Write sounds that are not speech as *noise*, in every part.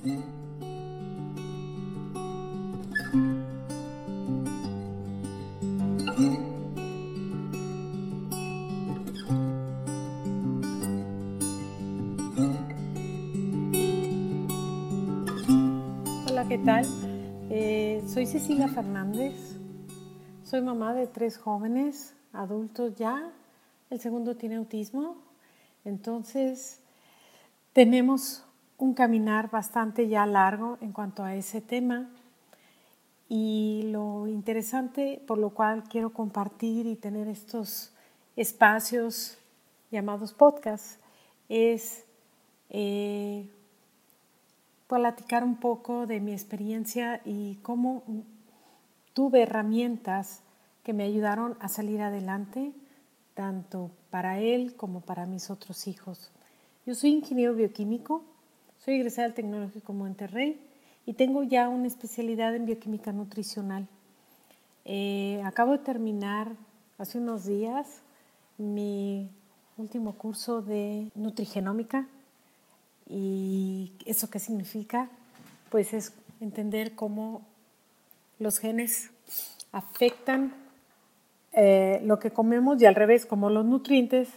Hola, ¿qué tal? Eh, soy Cecilia Fernández, soy mamá de tres jóvenes adultos ya, el segundo tiene autismo, entonces tenemos un caminar bastante ya largo en cuanto a ese tema y lo interesante por lo cual quiero compartir y tener estos espacios llamados podcasts es eh, platicar un poco de mi experiencia y cómo tuve herramientas que me ayudaron a salir adelante, tanto para él como para mis otros hijos. Yo soy ingeniero bioquímico, soy egresada del Tecnológico Monterrey y tengo ya una especialidad en bioquímica nutricional. Eh, acabo de terminar hace unos días mi último curso de nutrigenómica y eso qué significa? Pues es entender cómo los genes afectan eh, lo que comemos y al revés, como los nutrientes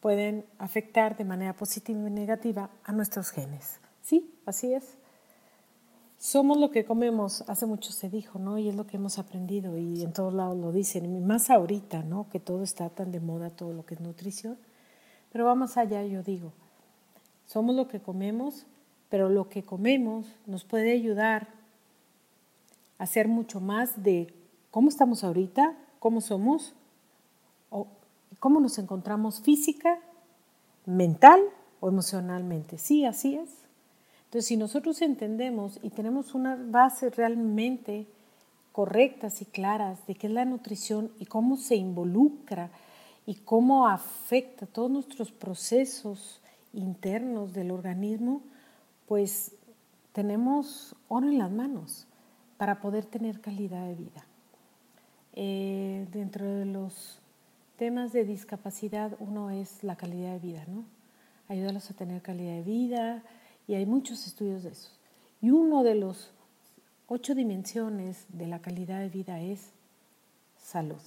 pueden afectar de manera positiva y negativa a nuestros genes. Sí, así es. Somos lo que comemos, hace mucho se dijo, ¿no? Y es lo que hemos aprendido y en todos lados lo dicen, más ahorita, ¿no? Que todo está tan de moda, todo lo que es nutrición. Pero vamos allá, yo digo, somos lo que comemos, pero lo que comemos nos puede ayudar a ser mucho más de cómo estamos ahorita, cómo somos, o cómo nos encontramos física, mental o emocionalmente. Sí, así es. Entonces, si nosotros entendemos y tenemos una base realmente correctas y claras de qué es la nutrición y cómo se involucra y cómo afecta todos nuestros procesos internos del organismo, pues tenemos oro en las manos para poder tener calidad de vida. Eh, dentro de los temas de discapacidad, uno es la calidad de vida, ¿no? Ayudarlos a tener calidad de vida y hay muchos estudios de eso. Y uno de los ocho dimensiones de la calidad de vida es salud.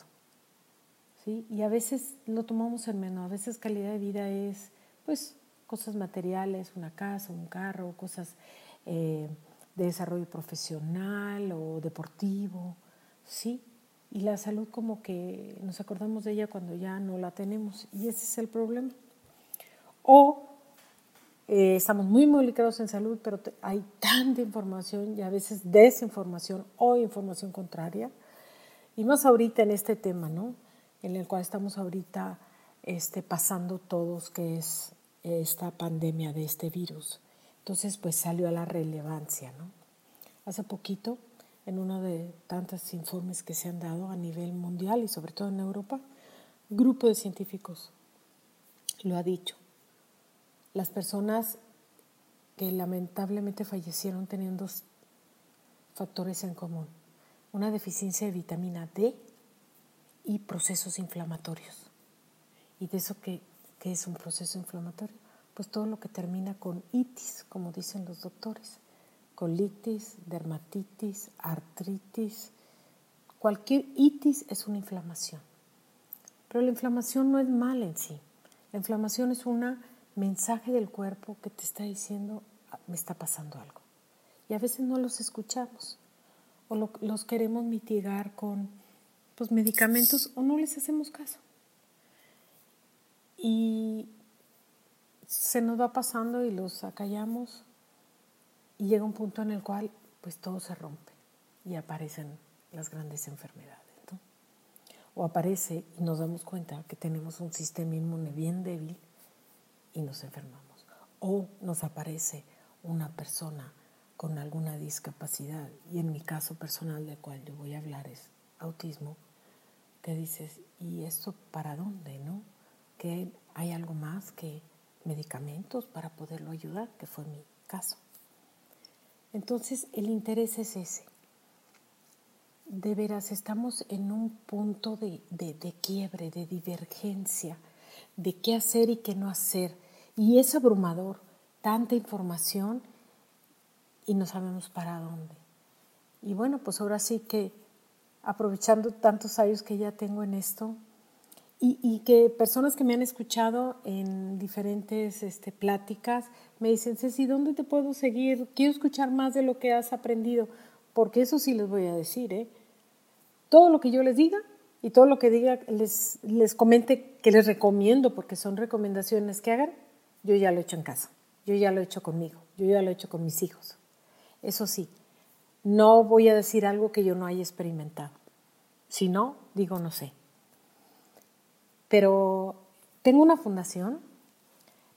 ¿sí? Y a veces lo tomamos en menos, a veces calidad de vida es pues cosas materiales, una casa, un carro, cosas eh, de desarrollo profesional o deportivo, ¿sí? y la salud como que nos acordamos de ella cuando ya no la tenemos y ese es el problema. O eh, estamos muy involucrados en salud, pero hay tanta información y a veces desinformación o información contraria. Y más ahorita en este tema, ¿no? En el cual estamos ahorita este, pasando todos, que es esta pandemia de este virus. Entonces, pues salió a la relevancia, ¿no? Hace poquito en uno de tantos informes que se han dado a nivel mundial y sobre todo en Europa, grupo de científicos lo ha dicho. Las personas que lamentablemente fallecieron tenían dos factores en común. Una deficiencia de vitamina D y procesos inflamatorios. ¿Y de eso qué, qué es un proceso inflamatorio? Pues todo lo que termina con itis, como dicen los doctores colitis, dermatitis, artritis. Cualquier itis es una inflamación. Pero la inflamación no es mal en sí. La inflamación es un mensaje del cuerpo que te está diciendo, ah, me está pasando algo. Y a veces no los escuchamos o los queremos mitigar con pues, medicamentos o no les hacemos caso. Y se nos va pasando y los acallamos y llega un punto en el cual pues todo se rompe y aparecen las grandes enfermedades. O aparece y nos damos cuenta que tenemos un sistema inmune bien débil y nos enfermamos. O nos aparece una persona con alguna discapacidad, y en mi caso personal del cual yo voy a hablar es autismo, que dices, ¿y esto para dónde? ¿No? Que hay algo más que medicamentos para poderlo ayudar, que fue mi caso. Entonces el interés es ese. De veras, estamos en un punto de, quiebre, de divergencia, de qué hacer y qué no hacer. Y es abrumador, tanta información y no sabemos para dónde. Y bueno, pues ahora sí que aprovechando tantos años que ya tengo en esto y, que personas que me han escuchado en diferentes este, pláticas me dicen, Ceci, ¿dónde te puedo seguir? Quiero escuchar más de lo que has aprendido, porque eso sí les voy a decir, ¿eh? Todo lo que yo les diga y todo lo que diga, les, les comente que les recomiendo, porque son recomendaciones que hagan, yo ya lo he hecho en casa, yo ya lo he hecho conmigo, yo ya lo he hecho con mis hijos. Eso sí, no voy a decir algo que yo no haya experimentado. Si no, digo no sé. Pero tengo una fundación,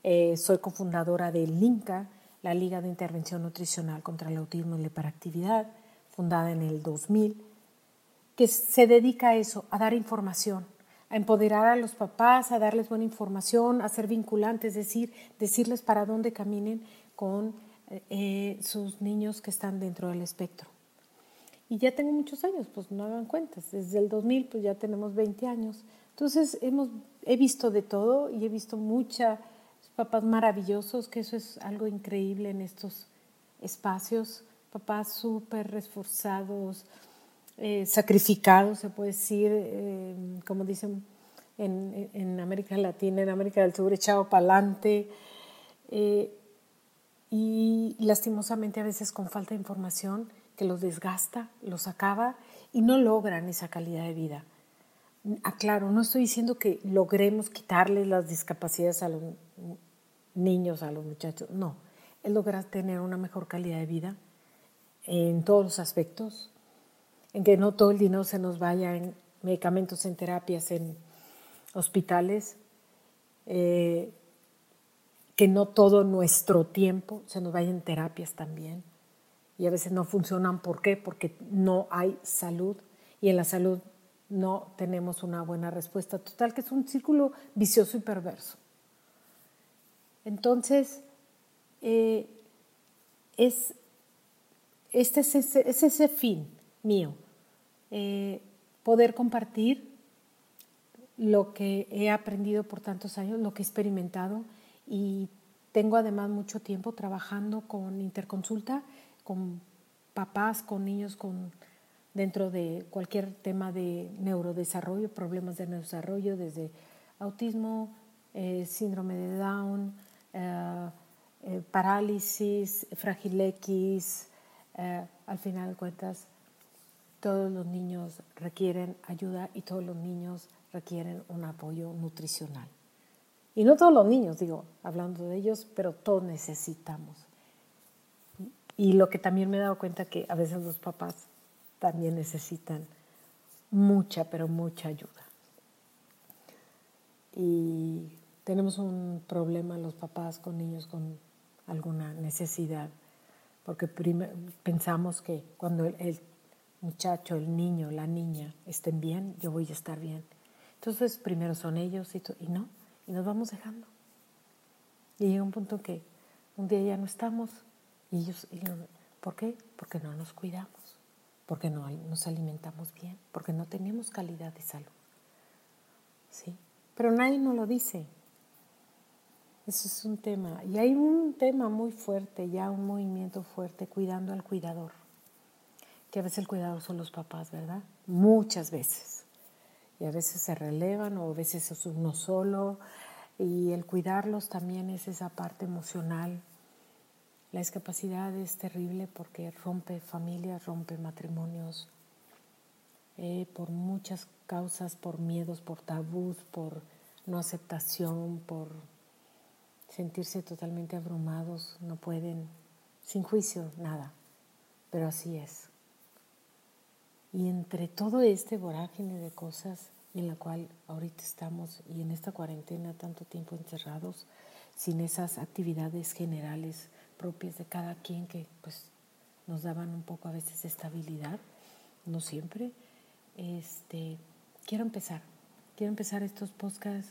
eh, soy cofundadora de LINCA, la Liga de Intervención Nutricional contra el Autismo y la Hiperactividad, fundada en el 2000, que se dedica a eso, a dar información, a empoderar a los papás, a darles buena información, a ser vinculantes, es decir, decirles para dónde caminen con eh, sus niños que están dentro del espectro. Y ya tengo muchos años, pues no hagan cuentas, desde el 2000 pues ya tenemos 20 años. Entonces hemos, he visto de todo y he visto muchos papás maravillosos, que eso es algo increíble en estos espacios, papás súper esforzados, eh, sacrificados, se puede decir, eh, como dicen en, América Latina, en América del Sur, echado para adelante y lastimosamente a veces con falta de información que los desgasta, los acaba y no logran esa calidad de vida. Aclaro, no estoy diciendo que logremos quitarles las discapacidades a los niños, a los muchachos, no, es lograr tener una mejor calidad de vida en todos los aspectos, en que no todo el dinero se nos vaya en medicamentos, en terapias, en hospitales, eh, que no todo nuestro tiempo se nos vaya en terapias también. Y a veces no funcionan. ¿Por qué? Porque no hay salud y en la salud no tenemos una buena respuesta. Total, que es un círculo vicioso y perverso. Entonces, eh, es, este es ese, es ese fin mío, eh, poder compartir lo que he aprendido por tantos años, lo que he experimentado y tengo además mucho tiempo trabajando con interconsulta, con papás, con niños con, dentro de cualquier tema de neurodesarrollo, problemas de neurodesarrollo, desde autismo, eh, síndrome de Down, eh, parálisis, frágil X. al final de cuentas, todos los niños requieren ayuda y todos los niños requieren un apoyo nutricional. Y no todos los niños, digo, hablando de ellos, pero todos necesitamos. Y lo que también me he dado cuenta que a veces los papás también necesitan mucha, pero mucha ayuda. Y tenemos un problema los papás con niños con alguna necesidad, porque pensamos que cuando el, muchacho, el niño, la niña estén bien, yo voy a estar bien. Entonces primero son ellos y, y no y nos vamos dejando. Y llega un punto que un día ya no estamos y ellos, ¿por qué? Porque no nos cuidamos, porque no nos alimentamos bien, porque no tenemos calidad de salud. ¿Sí? Pero nadie nos lo dice. Eso es un tema. Y hay un tema muy fuerte, ya un movimiento fuerte, cuidando al cuidador. Que a veces el cuidador son los papás, ¿verdad? Muchas veces y a veces se relevan o a veces es uno solo y el cuidarlos también es esa parte emocional. La discapacidad es terrible porque rompe familias, rompe matrimonios, eh, por muchas causas, por miedos, por tabús, por no aceptación, por sentirse totalmente abrumados, no pueden, sin juicio, nada, pero así es. Y entre todo este vorágine de cosas en la cual ahorita estamos y en esta cuarentena tanto tiempo encerrados, sin esas actividades generales propias de cada quien que pues nos daban un poco a veces estabilidad, no siempre, este, quiero empezar, quiero empezar estos podcasts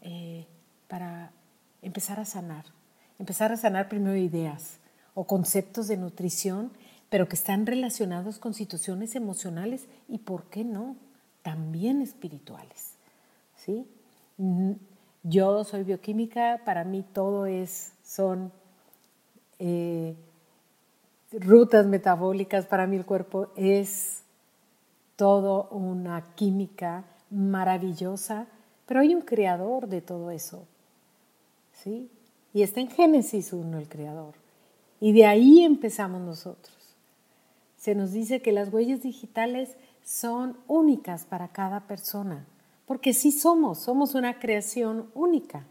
eh, para empezar a sanar, empezar a sanar primero ideas o conceptos de nutrición pero que están relacionados con situaciones emocionales y, ¿por qué no?, también espirituales. ¿sí? Yo soy bioquímica, para mí todo es, son eh, rutas metabólicas. Para mí el cuerpo es todo una química maravillosa, pero hay un creador de todo eso. ¿Sí? Y está en Génesis 1 el creador. Y de ahí empezamos nosotros. Se nos dice que las huellas digitales son únicas para cada persona, porque sí somos, somos una creación única.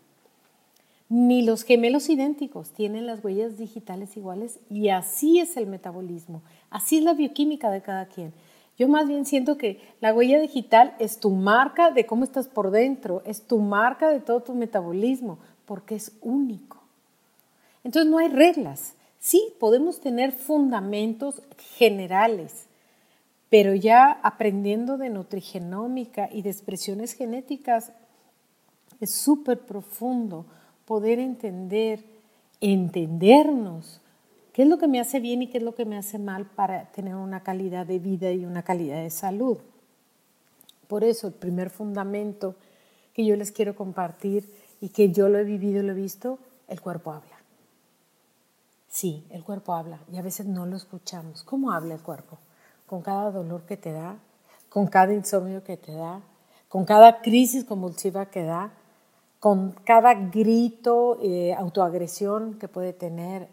Ni los gemelos idénticos tienen las huellas digitales iguales y así es el metabolismo, así es la bioquímica de cada quien. Yo más bien siento que la huella digital es tu marca de cómo estás por dentro, es tu marca de todo tu metabolismo, porque es único. Entonces no hay reglas. Sí, podemos tener fundamentos generales, pero ya aprendiendo de nutrigenómica y de expresiones genéticas es súper profundo poder entender, entendernos, qué es lo que me hace bien y qué es lo que me hace mal para tener una calidad de vida y una calidad de salud. Por eso el primer fundamento que yo les quiero compartir y que yo lo he vivido y lo he visto, el cuerpo habla. Sí, el cuerpo habla y a veces no lo escuchamos. ¿Cómo habla el cuerpo? Con cada dolor que te da, con cada insomnio que te da, con cada crisis convulsiva que da, con cada grito, eh, autoagresión que puede tener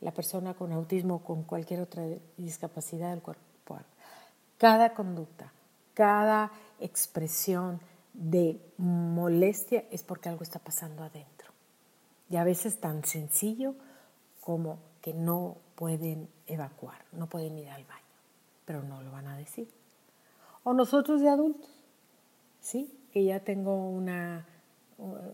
la persona con autismo o con cualquier otra discapacidad del cuerpo. Cada conducta, cada expresión de molestia es porque algo está pasando adentro. Y a veces tan sencillo como que no pueden evacuar, no pueden ir al baño, pero no lo van a decir. O nosotros de adultos, ¿sí? Que ya tengo una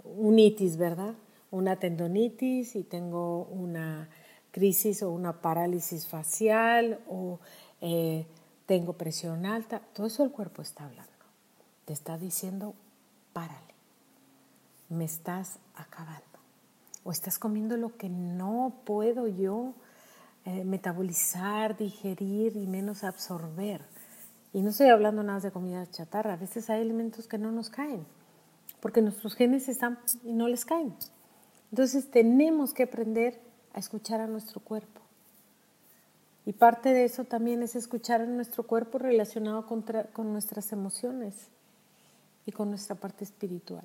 unitis, ¿verdad? Una tendonitis y tengo una crisis o una parálisis facial o eh, tengo presión alta, todo eso el cuerpo está hablando. Te está diciendo, párale, me estás acabando o estás comiendo lo que no puedo yo eh, metabolizar, digerir y menos absorber. Y no estoy hablando nada de comida chatarra, a veces hay alimentos que no nos caen, porque nuestros genes están y no les caen. Entonces tenemos que aprender a escuchar a nuestro cuerpo. Y parte de eso también es escuchar a nuestro cuerpo relacionado con nuestras emociones y con nuestra parte espiritual.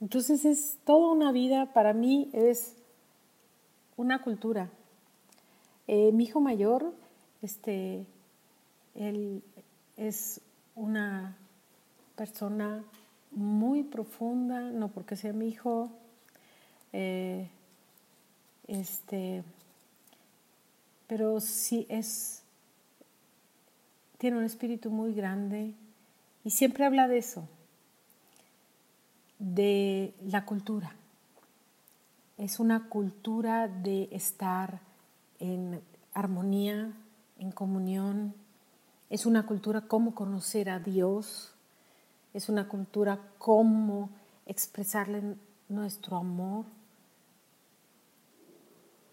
Entonces es toda una vida, para mí es una cultura. Eh, mi hijo mayor, este, él es una persona muy profunda, no porque sea mi hijo, eh, este, pero sí es, tiene un espíritu muy grande y siempre habla de eso, de la cultura. Es una cultura de estar en armonía, en comunión. Es una cultura cómo conocer a Dios. Es una cultura cómo expresarle nuestro amor.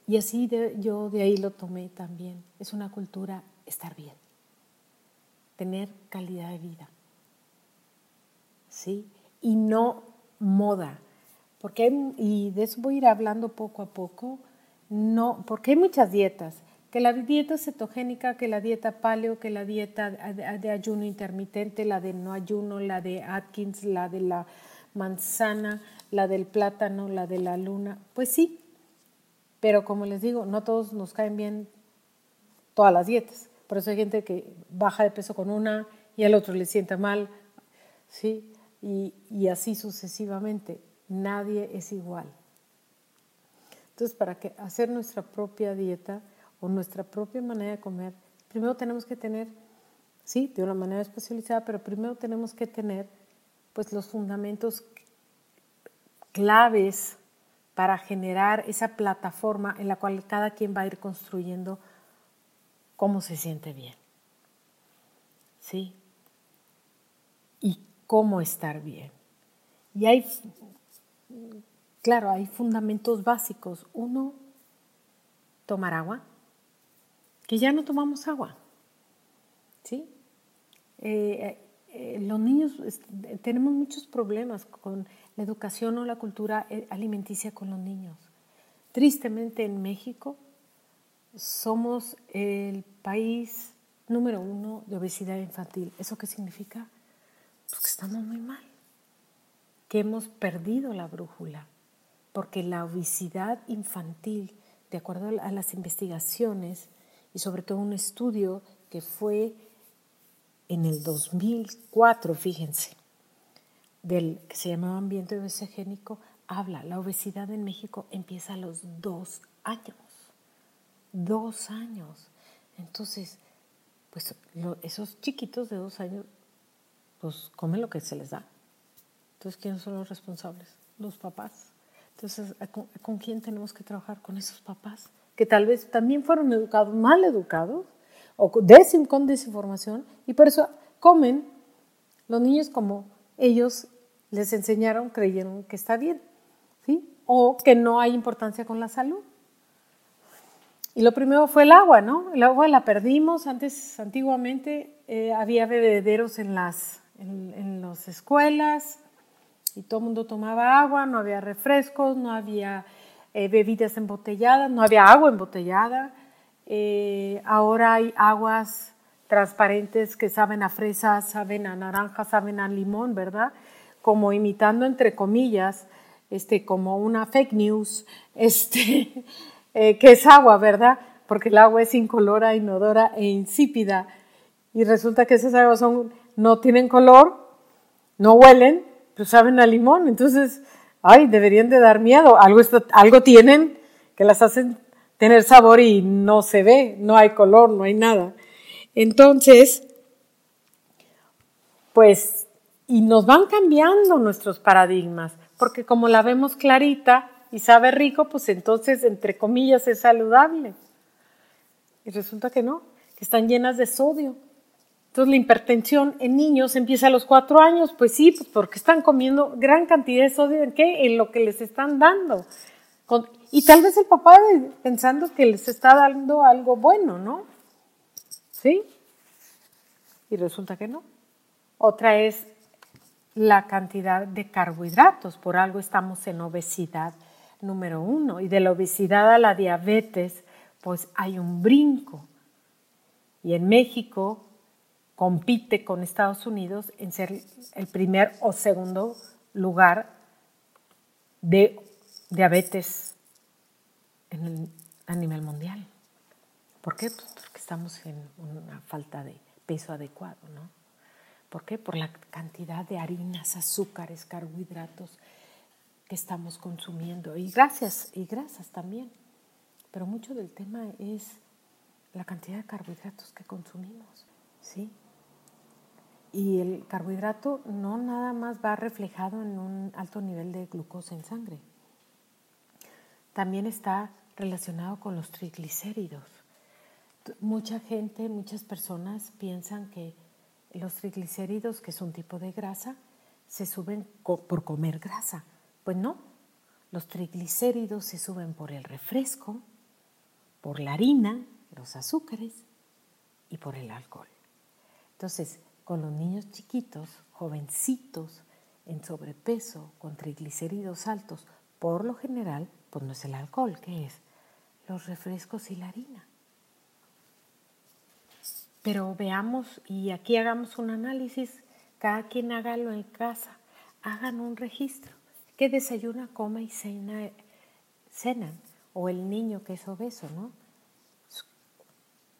Y así yo de ahí lo tomé también. Es una cultura estar bien, tener calidad de vida. ¿Sí? Y no moda, porque y de eso voy a ir hablando poco a poco, no, porque hay muchas dietas, que la dieta cetogénica, que la dieta paleo, que la dieta de ayuno intermitente, la de no ayuno, la de Atkins, la de la manzana, la del plátano, la de la luna, pues sí, pero como les digo, no todos nos caen bien todas las dietas. Por eso hay gente que baja de peso con una y al otro le sienta mal, ¿sí? Y, así sucesivamente. Nadie es igual. Entonces, para que hacer nuestra propia dieta o nuestra propia manera de comer, primero tenemos que tener, sí, de una manera especializada, pero primero tenemos que tener pues los fundamentos claves para generar esa plataforma en la cual cada quien va a ir construyendo cómo se siente bien. ¿Sí? Cómo estar bien. Y hay, claro, hay fundamentos básicos. Uno, tomar agua, que ya no tomamos agua. ¿Sí? Eh, eh, los niños, tenemos muchos problemas con la educación o la cultura eh, alimenticia con los niños. Tristemente en México, somos el país número uno de obesidad infantil. ¿Eso qué significa? Estamos muy mal, que hemos perdido la brújula, porque la obesidad infantil, de acuerdo a las investigaciones y sobre todo un estudio que fue en el 2004, fíjense, del que se llamaba ambiente obesogénico, habla, la obesidad en México empieza a los dos años. Dos años. Entonces, pues esos chiquitos de dos años, pues comen lo que se les da. Entonces, ¿quiénes son los responsables? Los papás. Entonces, ¿con, quién tenemos que trabajar? Con esos papás, que tal vez también fueron educados, mal educados, o con desinformación, y por eso comen los niños como ellos les enseñaron, creyeron que está bien, ¿sí? O que no hay importancia con la salud. Y lo primero fue el agua, ¿no? El agua la perdimos. Antes, antiguamente, eh, había bebederos en las, en, las escuelas y todo el mundo tomaba agua, no había refrescos, no había eh, bebidas embotelladas, no había agua embotellada. Eh, ahora hay aguas transparentes que saben a fresa, saben a naranja, saben a limón, ¿verdad? Como imitando entre comillas, este, como una fake news, *laughs* este, eh, que es agua, ¿verdad? Porque el agua es incolora, inodora e insípida. Y resulta que esas aguas son, no tienen color, no huelen, pero saben a limón. Entonces, ay, deberían de dar miedo. Algo, algo tienen que las hacen tener sabor y no se ve, no hay color, no hay nada. Entonces, pues, y nos van cambiando nuestros paradigmas, porque como la vemos clarita, y sabe rico, pues entonces, entre comillas, es saludable. Y resulta que no, que están llenas de sodio. Entonces la hipertensión en niños empieza a los cuatro años, pues sí, pues porque están comiendo gran cantidad de sodio en qué? En lo que les están dando. y tal vez el papá pensando que les está dando algo bueno, ¿no? ¿Sí? Y resulta que no. Otra es la cantidad de carbohidratos. Por algo estamos en obesidad número uno. Y de la obesidad a la diabetes, pues hay un brinco. Y en México compite con Estados Unidos en ser el primer o segundo lugar de diabetes a nivel mundial. ¿Por qué? Pues porque estamos en una falta de peso adecuado, ¿no? ¿Por qué? Por la cantidad de harinas, azúcares, carbohidratos que estamos consumiendo y gracias y grasas también. Pero mucho del tema es la cantidad de carbohidratos que consumimos, ¿sí? Y el carbohidrato no nada más va reflejado en un alto nivel de glucosa en sangre. También está relacionado con los triglicéridos. Mucha gente, muchas personas piensan que los triglicéridos, que es un tipo de grasa, se suben por comer grasa pues no, los triglicéridos se suben por el refresco, por la harina, los azúcares y por el alcohol. Entonces, con los niños chiquitos, jovencitos, en sobrepeso, con triglicéridos altos, por lo general, pues no es el alcohol, ¿qué es? Los refrescos y la harina. Pero veamos y aquí hagamos un análisis, cada quien hágalo en casa, hagan un registro. ¿Qué desayuna, come y cena, cenan? O el niño que es obeso, ¿no?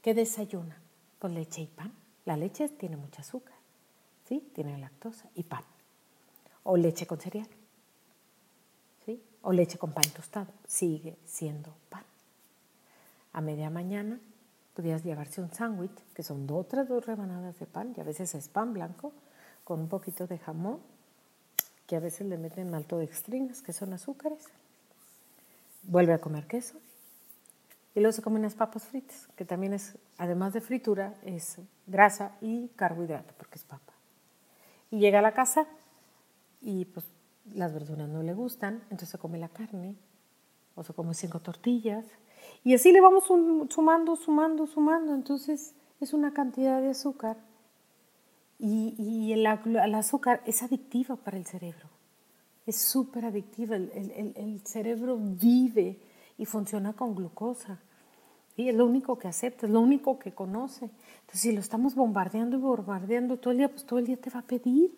¿Qué desayuna? Pues leche y pan. La leche tiene mucho azúcar, ¿sí? Tiene lactosa y pan. O leche con cereal, ¿sí? O leche con pan tostado. Sigue siendo pan. A media mañana podrías llevarse un sándwich, que son otras dos rebanadas de pan, y a veces es pan blanco, con un poquito de jamón que a veces le meten maltodextrinas, que son azúcares. Vuelve a comer queso. Y luego se comen unas papas fritas, que también es, además de fritura, es grasa y carbohidrato, porque es papa. Y llega a la casa y pues las verduras no le gustan, entonces se come la carne o se come cinco tortillas. Y así le vamos sumando, sumando, sumando. Entonces es una cantidad de azúcar y, el, azúcar es adictiva para el cerebro. Es súper adictiva. El, cerebro vive y funciona con glucosa. Es lo único que acepta, es lo único que conoce. Entonces, si lo estamos bombardeando y bombardeando todo el día, pues todo el día te va a pedir.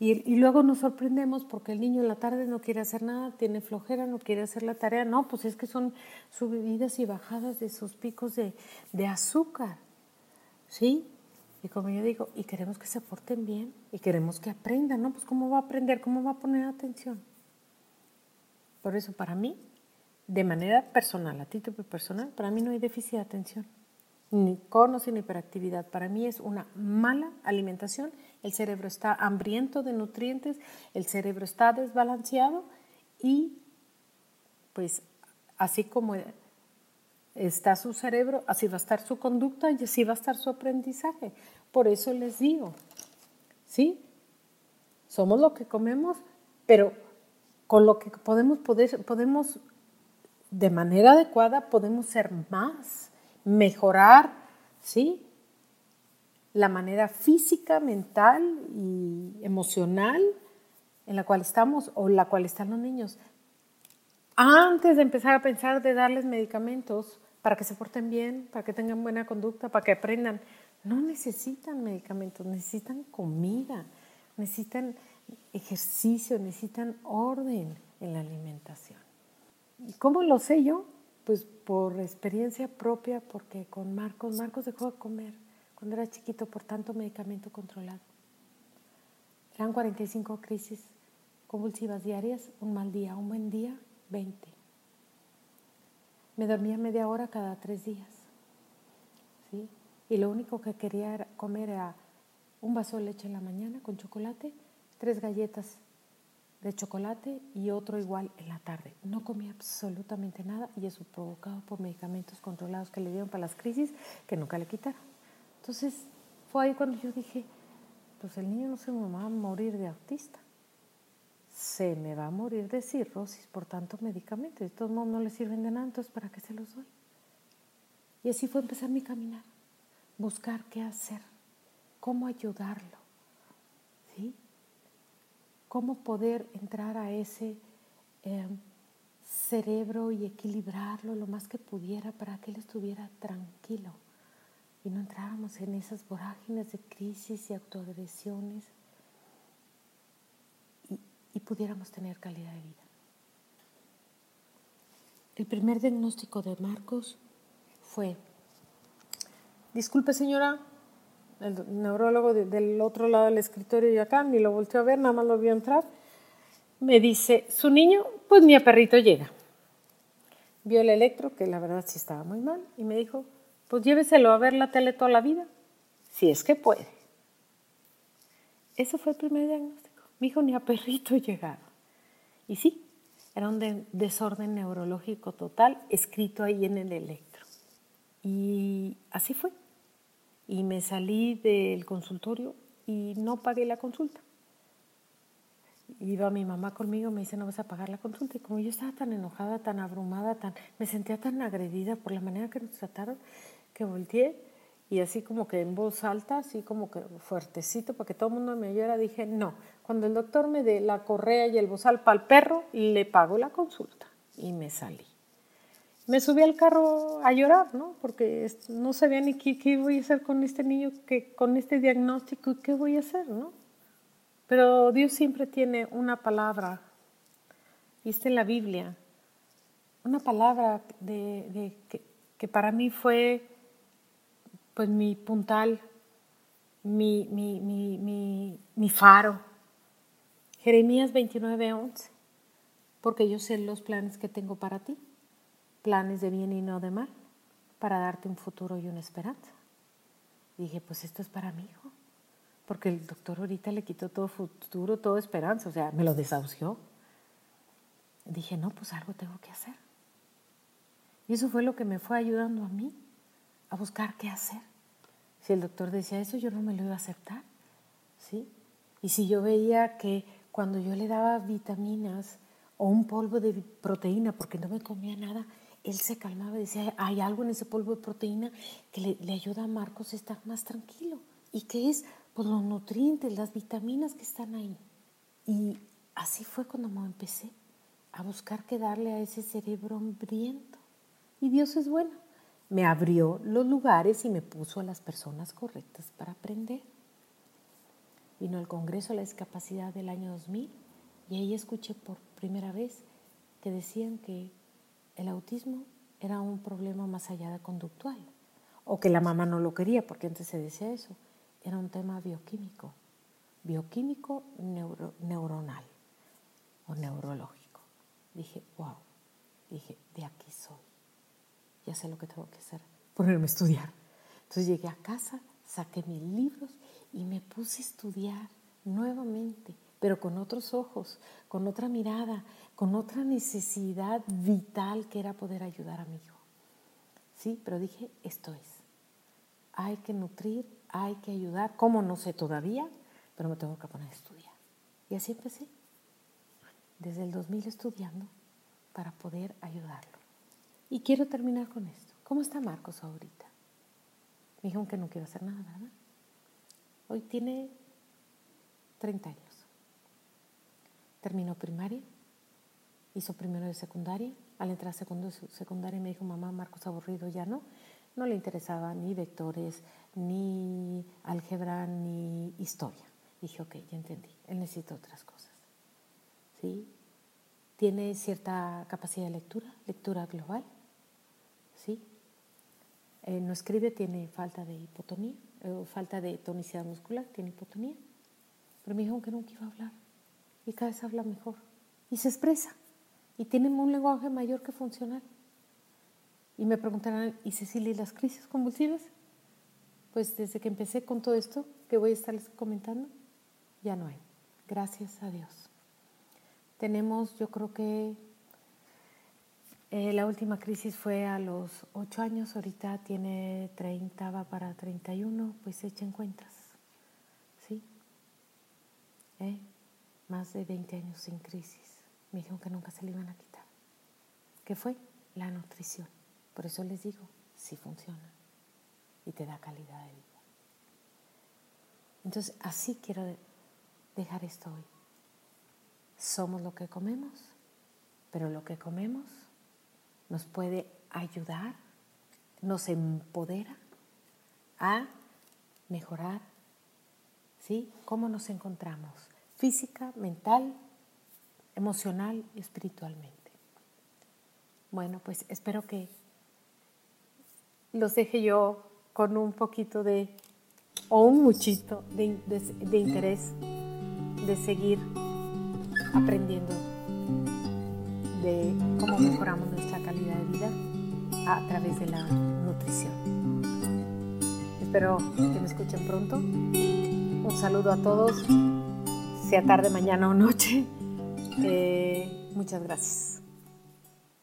Y, luego nos sorprendemos porque el niño en la tarde no quiere hacer nada, tiene flojera, no quiere hacer la tarea. No, pues es que son subidas y bajadas de sus picos de, de azúcar. ¿Sí? Y como yo digo, y queremos que se porten bien, y queremos que aprendan, ¿no? Pues ¿cómo va a aprender? ¿Cómo va a poner atención? Por eso, para mí, de manera personal, a título personal, para mí no hay déficit de atención, ni cono ni hiperactividad. Para mí es una mala alimentación el cerebro está hambriento de nutrientes, el cerebro está desbalanceado y pues así como está su cerebro, así va a estar su conducta y así va a estar su aprendizaje. Por eso les digo, ¿sí? Somos lo que comemos, pero con lo que podemos, poder, podemos de manera adecuada, podemos ser más, mejorar, ¿sí? la manera física, mental y emocional en la cual estamos o en la cual están los niños. Antes de empezar a pensar de darles medicamentos para que se porten bien, para que tengan buena conducta, para que aprendan, no necesitan medicamentos, necesitan comida, necesitan ejercicio, necesitan orden en la alimentación. ¿Y cómo lo sé yo? Pues por experiencia propia, porque con Marcos, Marcos dejó de comer cuando era chiquito por tanto medicamento controlado. Eran 45 crisis convulsivas diarias, un mal día, un buen día, 20. Me dormía media hora cada tres días. ¿sí? Y lo único que quería comer era un vaso de leche en la mañana con chocolate, tres galletas de chocolate y otro igual en la tarde. No comía absolutamente nada y eso provocado por medicamentos controlados que le dieron para las crisis que nunca le quitaron. Entonces fue ahí cuando yo dije, pues el niño no se me va a morir de autista, se me va a morir de cirrosis por tanto medicamento. De todos modos no le sirven de nada, entonces ¿para qué se los doy? Y así fue empezar mi caminar, buscar qué hacer, cómo ayudarlo, ¿sí? Cómo poder entrar a ese eh, cerebro y equilibrarlo lo más que pudiera para que él estuviera tranquilo y no entráramos en esas vorágines de crisis y autoagresiones y, y pudiéramos tener calidad de vida. El primer diagnóstico de Marcos fue, disculpe señora, el neurólogo del otro lado del escritorio y acá, ni lo volteó a ver, nada más lo vio entrar, me dice, su niño, pues ni a perrito llega. Vio el electro, que la verdad sí estaba muy mal, y me dijo, pues lléveselo a ver la tele toda la vida, si es que puede. Ese fue el primer diagnóstico. Mi hijo ni a perrito llegaba. Y sí, era un desorden neurológico total escrito ahí en el electro. Y así fue. Y me salí del consultorio y no pagué la consulta. Iba mi mamá conmigo, me dice, no vas a pagar la consulta. Y como yo estaba tan enojada, tan abrumada, tan, me sentía tan agredida por la manera que nos trataron, que volteé y así como que en voz alta, así como que fuertecito para que todo el mundo me oyera, dije, no, cuando el doctor me dé la correa y el bozal para el perro, le pago la consulta y me salí. Me subí al carro a llorar, ¿no? Porque no sabía ni qué, qué voy a hacer con este niño, con este diagnóstico, qué voy a hacer, ¿no? Pero Dios siempre tiene una palabra, y en la Biblia, una palabra de, que para mí fue pues mi puntal, mi, mi, mi, mi faro. Jeremías 29, 11. Porque yo sé los planes que tengo para ti, planes de bien y no de mal, para darte un futuro y una esperanza. dije, pues esto es para mi hijo, porque el doctor ahorita le quitó todo futuro, toda esperanza, o sea, me lo desahució. Dije, no, pues algo tengo que hacer. Y eso fue lo que me fue ayudando a mí a buscar qué hacer. Si el doctor decía eso, yo no me lo iba a aceptar, ¿sí? Y si yo veía que cuando yo le daba vitaminas o un polvo de proteína, porque no me comía nada, él se calmaba decía, hay algo en ese polvo de proteína que le, ayuda a Marcos a estar más tranquilo. ¿Y qué es? Pues los nutrientes, las vitaminas que están ahí. Y así fue cuando me empecé a buscar qué darle a ese cerebro hambriento. Y Dios es bueno. Me abrió los lugares y me puso a las personas correctas para aprender. Vino al Congreso de la Discapacidad del año 2000 y ahí escuché por primera vez que decían que el autismo era un problema más allá de conductual, o que la mamá no lo quería, porque antes se decía eso, era un tema bioquímico, bioquímico neuronal o neurológico. Dije, wow, dije, de aquí soy, ya sé lo que tengo que hacer, ponerme a estudiar. Entonces llegué a casa, saqué mis libros y me puse a estudiar nuevamente, pero con otros ojos, con otra mirada, con otra necesidad vital que era poder ayudar a mi hijo. Sí, pero dije, esto es. Hay que nutrir, hay que ayudar. ¿Cómo? No sé todavía, pero me tengo que poner a estudiar. Y así empecé. Desde el 2000 estudiando para poder ayudarlo. Y quiero terminar con esto. ¿Cómo está Marcos ahorita? Me dijo que no quiero hacer nada, ¿verdad? Hoy tiene 30 años. Terminó primaria, hizo primero de secundaria. Al entrar a segundo secundaria me dijo, mamá, Marcos aburrido, ya no. No le interesaba ni vectores, ni álgebra, ni historia. Dije, ok, ya entendí, él necesita otras cosas. ¿Sí? Tiene cierta capacidad de lectura, lectura global. ¿Sí? Eh, no escribe, tiene falta de hipotonía, eh, falta de tonicidad muscular, tiene hipotonía. Pero me dijo que nunca iba a hablar. Y cada vez habla mejor. Y se expresa y tienen un lenguaje mayor que funcional. Y me preguntarán, ¿y Cecilia, ¿y las crisis convulsivas? Pues desde que empecé con todo esto que voy a estarles comentando, ya no hay. Gracias a Dios. Tenemos, yo creo que eh, la última crisis fue a los 8 años, ahorita tiene 30, va para 31, pues echen cuentas. ¿Sí? ¿Eh? Más de 20 años sin crisis me dijeron que nunca se le iban a quitar. ¿Qué fue? La nutrición. Por eso les digo, sí funciona y te da calidad de vida. Entonces, así quiero dejar esto hoy. Somos lo que comemos, pero lo que comemos nos puede ayudar, nos empodera a mejorar, ¿sí? ¿Cómo nos encontramos? Física, mental, emocional y espiritualmente. Bueno, pues espero que los deje yo con un poquito de, o un muchito de, de interés de seguir aprendiendo de cómo mejoramos nuestra calidad de vida a través de la nutrición. Espero que me escuchen pronto. Un saludo a todos, sea tarde, mañana o noche. Eh, muchas gracias.